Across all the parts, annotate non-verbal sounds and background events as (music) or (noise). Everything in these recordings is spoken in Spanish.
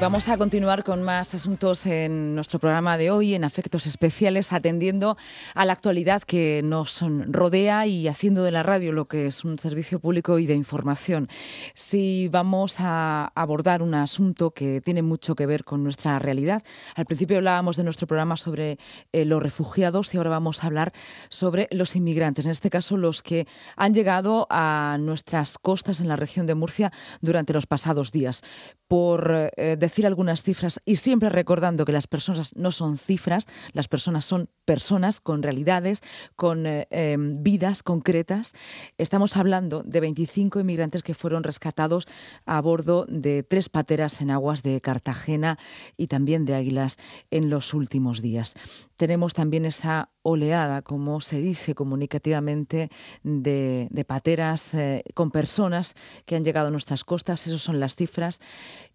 Vamos a continuar con más asuntos en nuestro programa de hoy, en Afectos Especiales, atendiendo a la actualidad que nos rodea y haciendo de la radio lo que es un servicio público y de información. Si vamos a abordar un asunto que tiene mucho que ver con nuestra realidad, al principio hablábamos de nuestro programa sobre eh, los refugiados y ahora vamos a hablar sobre los inmigrantes, en este caso los que han llegado a nuestras costas en la región de Murcia durante los pasados días. Por eh, decir algunas cifras y siempre recordando que las personas no son cifras, las personas son personas con realidades, con eh, em, vidas concretas. Estamos hablando de 25 inmigrantes que fueron rescatados a bordo de tres pateras en aguas de Cartagena y también de Águilas en los últimos días. Tenemos también esa oleada, como se dice comunicativamente, de, pateras eh, con personas que han llegado a nuestras costas. Esas son las cifras.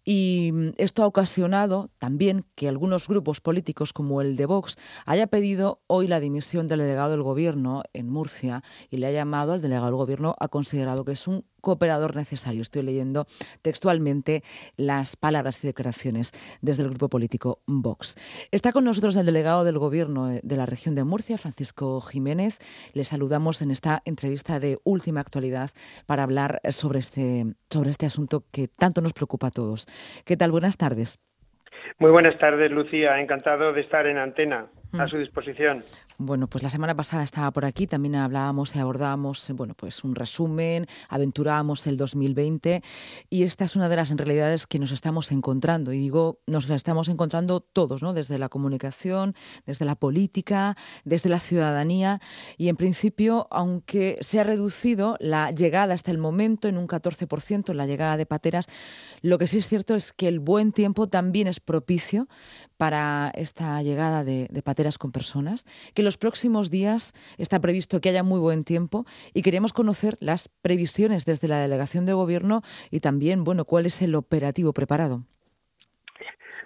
Y mm, esto ha ocasionado también que algunos grupos políticos como el de Vox haya pedido hoy la dimisión del delegado del gobierno en Murcia y le ha llamado al delegado del gobierno, ha considerado que es un cooperador necesario. Estoy leyendo textualmente las palabras y declaraciones desde el grupo político Vox. Está con nosotros el delegado del gobierno eh, de la región de Murcia, Francisco Jiménez. Le saludamos en esta entrevista de última actualidad para hablar sobre este, sobre este asunto que tanto nos preocupa a todos. ¿Qué tal? Buenas tardes. Muy buenas tardes, Lucía. Encantado de estar en antena a mm. su disposición. Bueno, pues la semana pasada estaba por aquí, también hablábamos y abordábamos, bueno, pues un resumen, aventurábamos el 2020 y esta es una de las realidades que nos estamos encontrando y digo, nos la estamos encontrando todos, ¿no? Desde la comunicación, desde la política, desde la ciudadanía y en principio, aunque se ha reducido la llegada hasta el momento en un 14%, la llegada de pateras, lo que sí es cierto es que el buen tiempo también es propicio para esta llegada de, pateras con personas, que los próximos días está previsto que haya muy buen tiempo y queremos conocer las previsiones desde la delegación de gobierno y también, bueno, cuál es el operativo preparado.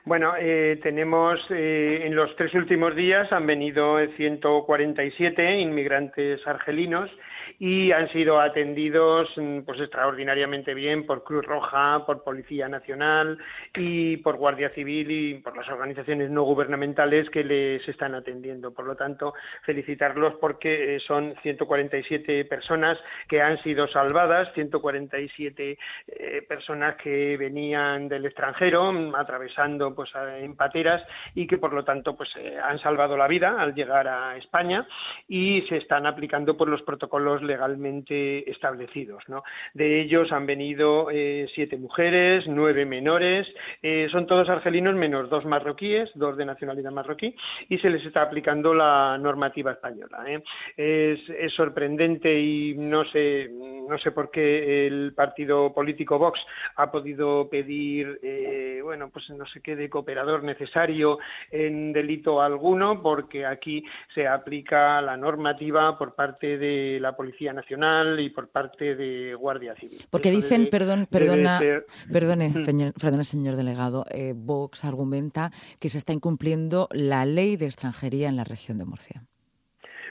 Bueno, eh, tenemos eh, en los tres últimos días han venido 147 inmigrantes argelinos y han sido atendidos mm, pues extraordinariamente bien por Cruz Roja, por Policía Nacional y por Guardia Civil y por las organizaciones no gubernamentales que les están atendiendo. Por lo tanto, felicitarlos porque eh, son 147 personas que han sido salvadas, 147 eh, personas que venían del extranjero mm, atravesando pues en pateras y que por lo tanto pues eh, han salvado la vida al llegar a España y se están aplicando por los protocolos legalmente establecidos. ¿no? De ellos han venido eh, siete mujeres, nueve menores, eh, son todos argelinos menos dos marroquíes, dos de nacionalidad marroquí, y se les está aplicando la normativa española. ¿eh? Es, es, sorprendente y no sé, no sé por qué el partido político Vox ha podido pedir, bueno, pues no sé qué de cooperador necesario en delito alguno, porque aquí se aplica la normativa por parte de la Policía Nacional y por parte de Guardia Civil. Porque dicen, perdón, perdona, perdone, perdone, señor delegado, eh, Vox argumenta que se está incumpliendo la ley de extranjería en la región de Murcia.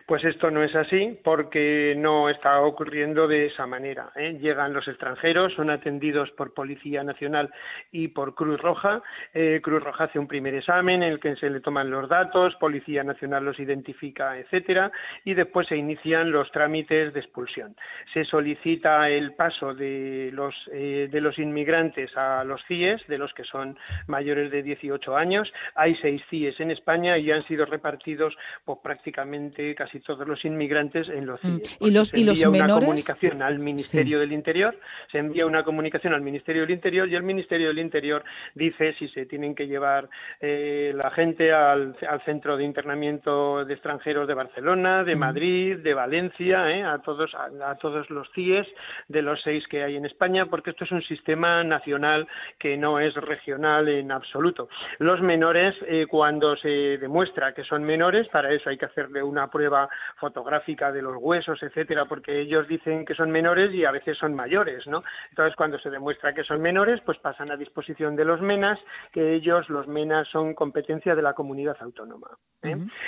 Pues esto no es así porque no está ocurriendo de esa manera. ¿eh? Llegan los extranjeros, son atendidos por Policía Nacional y por Cruz Roja. Eh, Cruz Roja hace un primer examen en el que se le toman los datos, Policía Nacional los identifica, etcétera, y después se inician los trámites de expulsión. Se solicita el paso de los eh, de los inmigrantes a los CIES, de los que son mayores de 18 años. Hay seis CIES en España y han sido repartidos por prácticamente casi todos los inmigrantes en los mm. ¿Y los, se envía una comunicación al Ministerio del Interior, se envía una comunicación al Ministerio del Interior y el Ministerio del Interior dice si se tienen que llevar eh, la gente al, centro de internamiento de extranjeros de Barcelona, de mm. Madrid, de Valencia, eh, a todos a, todos los CIES de los seis que hay en España, porque esto es un sistema nacional que no es regional en absoluto. Los menores, eh, cuando se demuestra que son menores, para eso hay que hacerle una prueba fotográfica de los huesos, etcétera, porque ellos dicen que son menores y a veces son mayores, ¿no? Entonces, cuando se demuestra que son menores, pues pasan a disposición de los MENAS, que ellos, los MENAS, son competencia de la comunidad autónoma.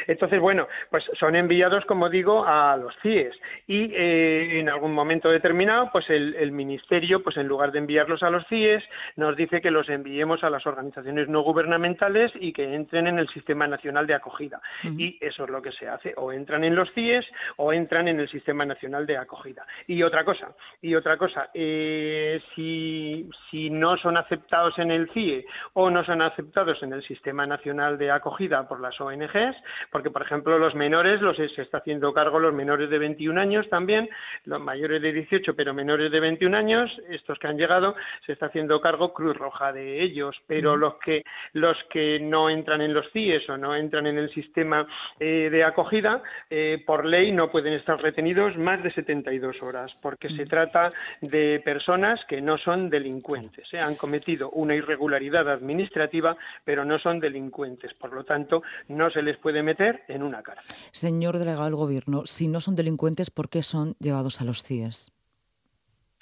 Entonces, bueno, pues son enviados, como digo, a los CIES y en algún momento determinado, pues el, el, Ministerio, pues en lugar de enviarlos a los CIES, nos dice que los enviemos a las organizaciones no gubernamentales y que entren en el Sistema Nacional de Acogida. Y eso es lo que se hace, o entran en los CIES o entran en el Sistema Nacional de Acogida. Y otra cosa, y otra cosa, eh, si, si no son aceptados en el CIE o no son aceptados en el Sistema Nacional de Acogida por las ONGs, porque por ejemplo los menores los se está haciendo cargo los menores de 21 años también, los mayores de 18 pero menores de 21 años, estos que han llegado se está haciendo cargo Cruz Roja de ellos, pero los que los que no entran en los CIES o no entran en el sistema eh, de acogida, eh, por ley no pueden estar retenidos más de 72 horas, porque se trata de personas que no son delincuentes. ¿eh? Han cometido una irregularidad administrativa, pero no son delincuentes. Por lo tanto, no se les puede meter en una cárcel. Señor delegado del Gobierno, si no son delincuentes, ¿por qué son llevados a los CIES?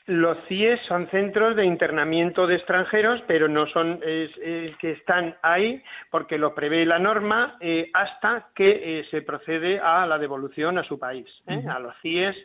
Los CIES son centros de internamiento de extranjeros, pero no son que están ahí porque lo prevé la norma eh, hasta que eh, se procede a la devolución a su país. ¿eh? A los CIES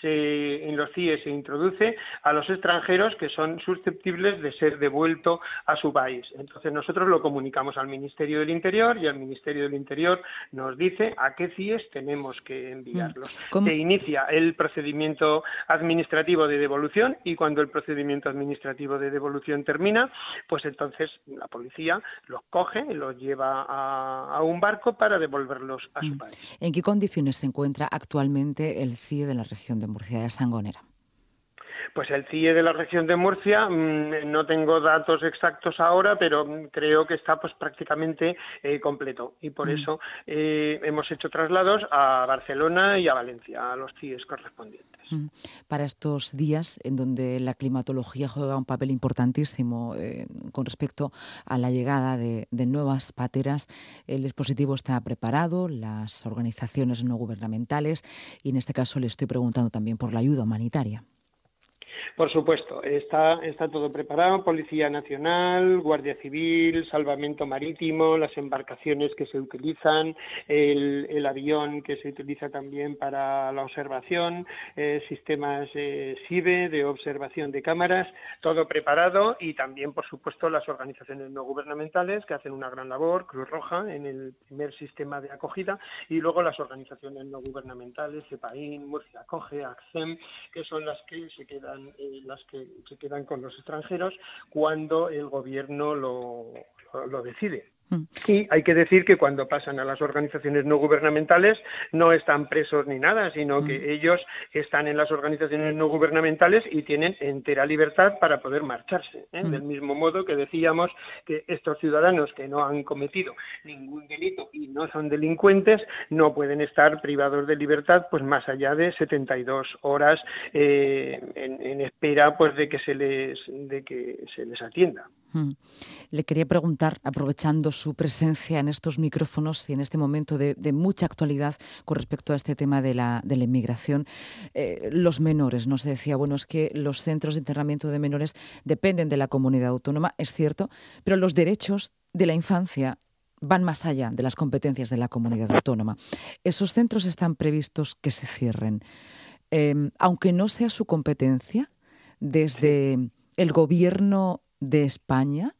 se, en los CIES se introduce a los extranjeros que son susceptibles de ser devueltos a su país. Entonces nosotros lo comunicamos al Ministerio del Interior y el Ministerio del Interior nos dice a qué CIES tenemos que enviarlos. Se inicia el procedimiento administrativo de devolución y cuando el procedimiento administrativo de devolución termina, pues entonces la policía los coge y los lleva a, un barco para devolverlos a su mm. país. ¿En qué condiciones se encuentra actualmente el CIE de la región de Murcia de Sangonera? Pues el CIE de la región de Murcia, mm, no tengo datos exactos ahora, pero creo que está pues prácticamente eh, completo y por mm. eso eh, hemos hecho traslados a Barcelona y a Valencia, a los CIEs correspondientes. Mm. Para estos días en donde la climatología juega un papel importantísimo eh, con respecto a la llegada de nuevas pateras, el dispositivo está preparado, las organizaciones no gubernamentales y en este caso le estoy preguntando también por la ayuda humanitaria. Por supuesto, está, está todo preparado, Policía Nacional, Guardia Civil, Salvamento Marítimo, las embarcaciones que se utilizan, el, avión que se utiliza también para la observación, eh, sistemas eh, SIBE de observación de cámaras, todo preparado. Y también, por supuesto, las organizaciones no gubernamentales que hacen una gran labor, Cruz Roja en el primer sistema de acogida. Y luego las organizaciones no gubernamentales, CEPAIN, Murcia Acoge, ACCEM, que son las que se quedan eh, las que se quedan con los extranjeros cuando el gobierno lo, lo decide. Mm. Y hay que decir que cuando pasan a las organizaciones no gubernamentales no están presos ni nada, sino que mm. ellos están en las organizaciones no gubernamentales y tienen entera libertad para poder marcharse. ¿eh? Mm. Del mismo modo que decíamos que estos ciudadanos que no han cometido ningún delito y no son delincuentes no pueden estar privados de libertad pues más allá de 72 horas eh, en, en, espera pues de que se les de que se les atienda. Le quería preguntar, aprovechando su presencia en estos micrófonos y en este momento de, mucha actualidad con respecto a este tema de la, de la inmigración, eh, los menores, nos decía, bueno, es que los centros de internamiento de menores dependen de la comunidad autónoma, es cierto, pero los derechos de la infancia van más allá de las competencias de la comunidad autónoma. Esos centros están previstos que se cierren, em, aunque no sea su competencia, desde el gobierno de España,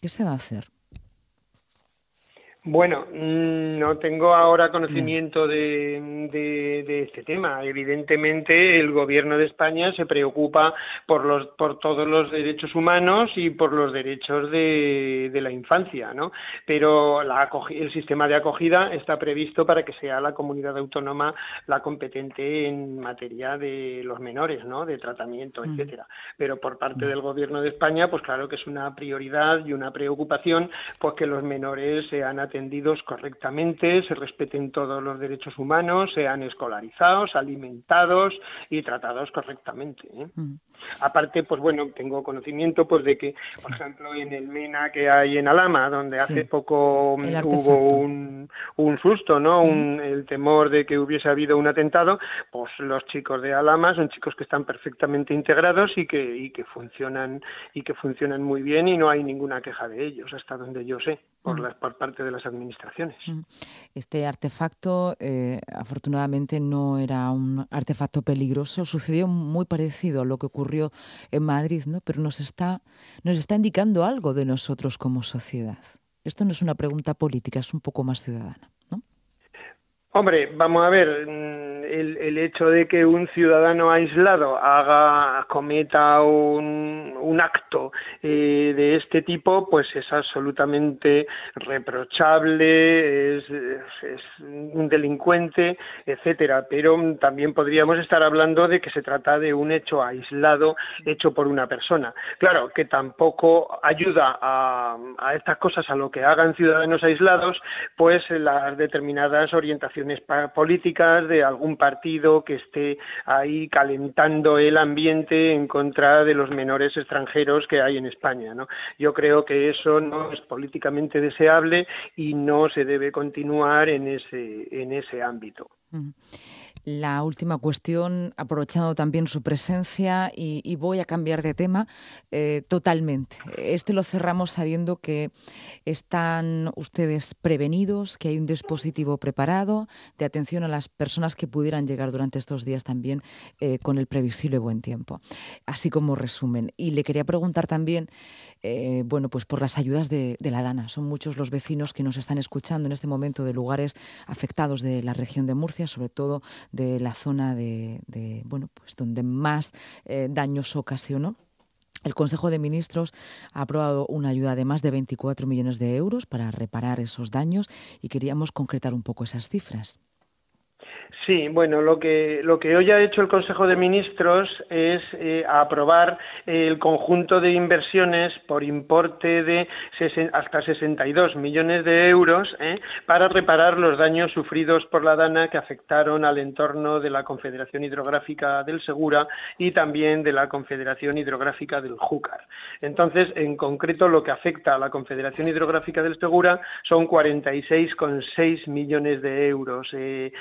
¿qué se va a hacer? Bueno, mm, no tengo ahora conocimiento de, de, este tema. Evidentemente, el Gobierno de España se preocupa por, los, por todos los derechos humanos y por los derechos de, de la infancia, ¿no? Pero la, el sistema de acogida está previsto para que sea la comunidad autónoma la competente en materia de los menores, ¿no? De tratamiento, mm. etcétera. Pero por parte del Gobierno de España, pues claro que es una prioridad y una preocupación, pues que los menores sean atendidos atendidos correctamente, se respeten todos los derechos humanos, sean escolarizados, alimentados y tratados correctamente. ¿eh? Mm. Aparte, pues bueno, tengo conocimiento pues de que, por ejemplo, en el MENA que hay en Alama, donde hace poco hubo un, un, susto, ¿no? Mm. el temor de que hubiese habido un atentado, pues los chicos de Alama son chicos que están perfectamente integrados y que, y que funcionan y que funcionan muy bien y no hay ninguna queja de ellos, hasta donde yo sé, por, mm. por parte de las las administraciones. Mm. Este artefacto, eh, afortunadamente, no era un artefacto peligroso. Sucedió muy parecido a lo que ocurrió en Madrid, ¿no? Pero nos está, nos está indicando algo de nosotros como sociedad. Esto no es una pregunta política, es un poco más ciudadana. Hombre, vamos a ver, mm, el, hecho de que un ciudadano aislado haga, cometa un, un acto eh, de este tipo, pues es absolutamente reprochable, es, es, un delincuente, etcétera. Pero también podríamos estar hablando de que se trata de un hecho aislado hecho por una persona. Claro, que tampoco ayuda a, a estas cosas, a lo que hagan ciudadanos aislados, pues las determinadas orientaciones políticas de algún partido que esté ahí calentando el ambiente en contra de los menores extranjeros que hay en España. ¿no? Yo creo que eso no es políticamente deseable y no se debe continuar en ese, en ese ámbito. La última cuestión, aprovechando también su presencia, y, voy a cambiar de tema eh, totalmente. Este lo cerramos sabiendo que están ustedes prevenidos, que hay un dispositivo preparado de atención a las personas que pudieran llegar durante estos días también eh, con el previsible buen tiempo. Así como resumen. Y le quería preguntar también, eh, bueno, pues por las ayudas de, de la DANA. Son muchos los vecinos que nos están escuchando en este momento de lugares afectados de la región de Murcia, sobre todo de la zona de, bueno, pues donde más eh, daños ocasionó. El Consejo de Ministros ha aprobado una ayuda de más de 24 millones de euros para reparar esos daños y queríamos concretar un poco esas cifras. Sí, bueno, lo que, lo que hoy ha hecho el Consejo de Ministros es eh, aprobar el conjunto de inversiones por importe de hasta 62 millones de euros eh, para reparar los daños sufridos por la Dana que afectaron al entorno de la Confederación Hidrográfica del Segura y también de la Confederación Hidrográfica del Júcar. Entonces, en concreto, lo que afecta a la Confederación Hidrográfica del Segura son 46,6 millones de euros. Eh,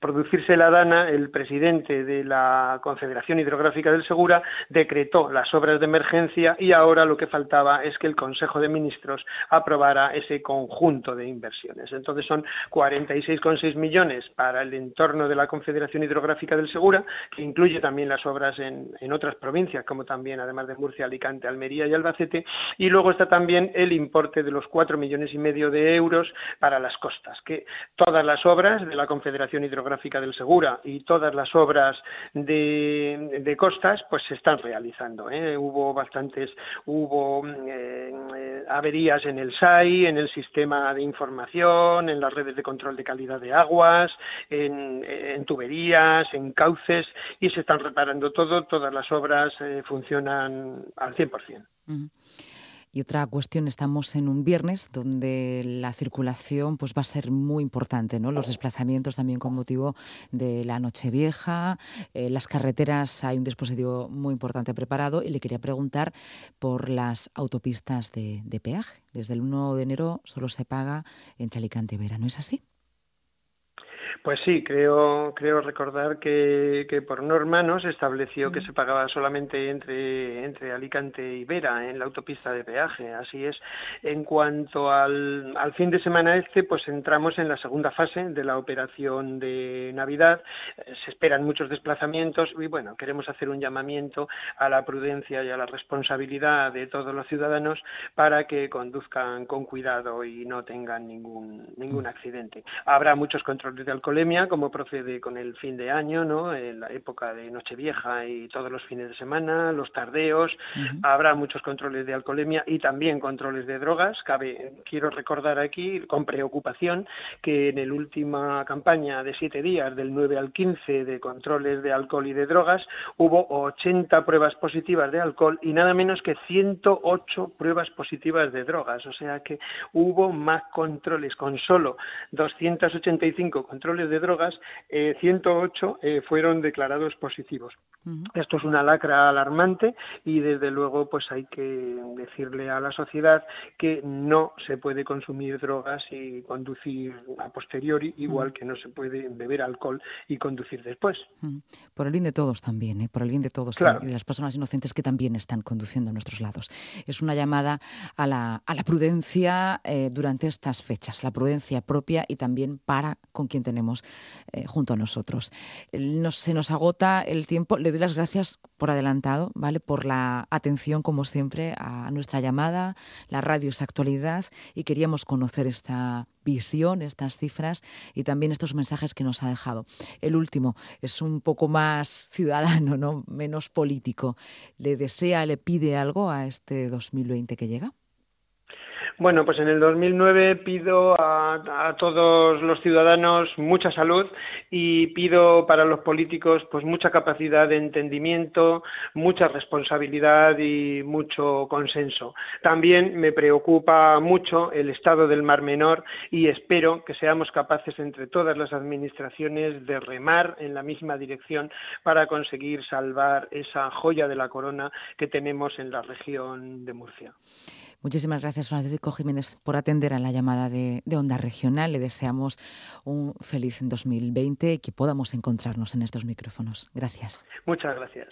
producirse la dana, el presidente de la Confederación Hidrográfica del Segura decretó las obras de emergencia y ahora lo que faltaba es que el Consejo de Ministros aprobara ese conjunto de inversiones. Entonces son 46,6 millones para el entorno de la Confederación Hidrográfica del Segura, que incluye también las obras en, otras provincias, como también, además de Murcia, Alicante, Almería y Albacete, y luego está también el importe de los cuatro millones y medio de euros para las costas, que todas las obras de la Confederación Hidrográfica del Segura y todas las obras de, costas pues se están realizando. ¿eh? Hubo bastantes, hubo eh, averías en el SAI, en el sistema de información, en las redes de control de calidad de aguas, en, tuberías, en cauces y se están reparando todo, todas las obras eh, funcionan al 100%. Y otra cuestión, estamos en un viernes donde la circulación pues va a ser muy importante, ¿no? Los desplazamientos también con motivo de la Nochevieja, eh, las carreteras hay un dispositivo muy importante preparado y le quería preguntar por las autopistas de, de peaje. Desde el 1 de enero solo se paga entre Alicante y Vera, ¿no es así? Pues sí, creo, creo recordar que, que por norma no se estableció que se pagaba solamente entre, entre Alicante y Vera en la autopista de peaje. Así es. En cuanto al, al fin de semana este, pues entramos en la segunda fase de la operación de Navidad. Se esperan muchos desplazamientos y bueno, queremos hacer un llamamiento a la prudencia y a la responsabilidad de todos los ciudadanos para que conduzcan con cuidado y no tengan ningún, ningún accidente. Habrá muchos controles de alcohol como procede con el fin de año, ¿no? En la época de Nochevieja y todos los fines de semana, los tardeos, habrá muchos controles de alcoholemia y también controles de drogas. Cabe, quiero recordar aquí, con preocupación, que en la última campaña de siete días, del 9 al 15, de controles de alcohol y de drogas, hubo 80 pruebas positivas de alcohol y nada menos que 108 pruebas positivas de drogas. O sea que hubo más controles con solo 285 controles de drogas, 108 eh, eh, fueron declarados positivos. Esto es una lacra alarmante y desde luego pues hay que decirle a la sociedad que no se puede consumir drogas y conducir a posteriori, igual que no se puede beber alcohol y conducir después. Por el bien de todos también, ¿eh? por el bien de todos y de las personas inocentes que también están conduciendo a nuestros lados. Es una llamada a la, a la prudencia eh, durante estas fechas, la prudencia propia y también para con quien tenemos eh, junto a nosotros. se nos agota el tiempo. Le doy las gracias por adelantado, ¿vale? Por la atención, como siempre, a nuestra llamada. La radio es actualidad y queríamos conocer esta visión, estas cifras y también estos mensajes que nos ha dejado. El último es un poco más (laughs) ciudadano, ¿no? menos político. ¿Le desea, le pide algo a este 2020 que llega? Bueno, pues en el 2009 pido a, todos los ciudadanos mucha salud y pido para los políticos pues mucha capacidad de entendimiento, mucha responsabilidad y mucho consenso. También me preocupa mucho el estado del Mar Menor y espero que seamos capaces entre todas las administraciones de remar en la misma dirección para conseguir salvar esa joya de la corona que tenemos en la región de Murcia. Muchísimas gracias, Francisco Jiménez, por atender a la llamada de, Onda Regional. Le deseamos un feliz 2020 y que podamos encontrarnos en estos micrófonos. Gracias. Muchas gracias.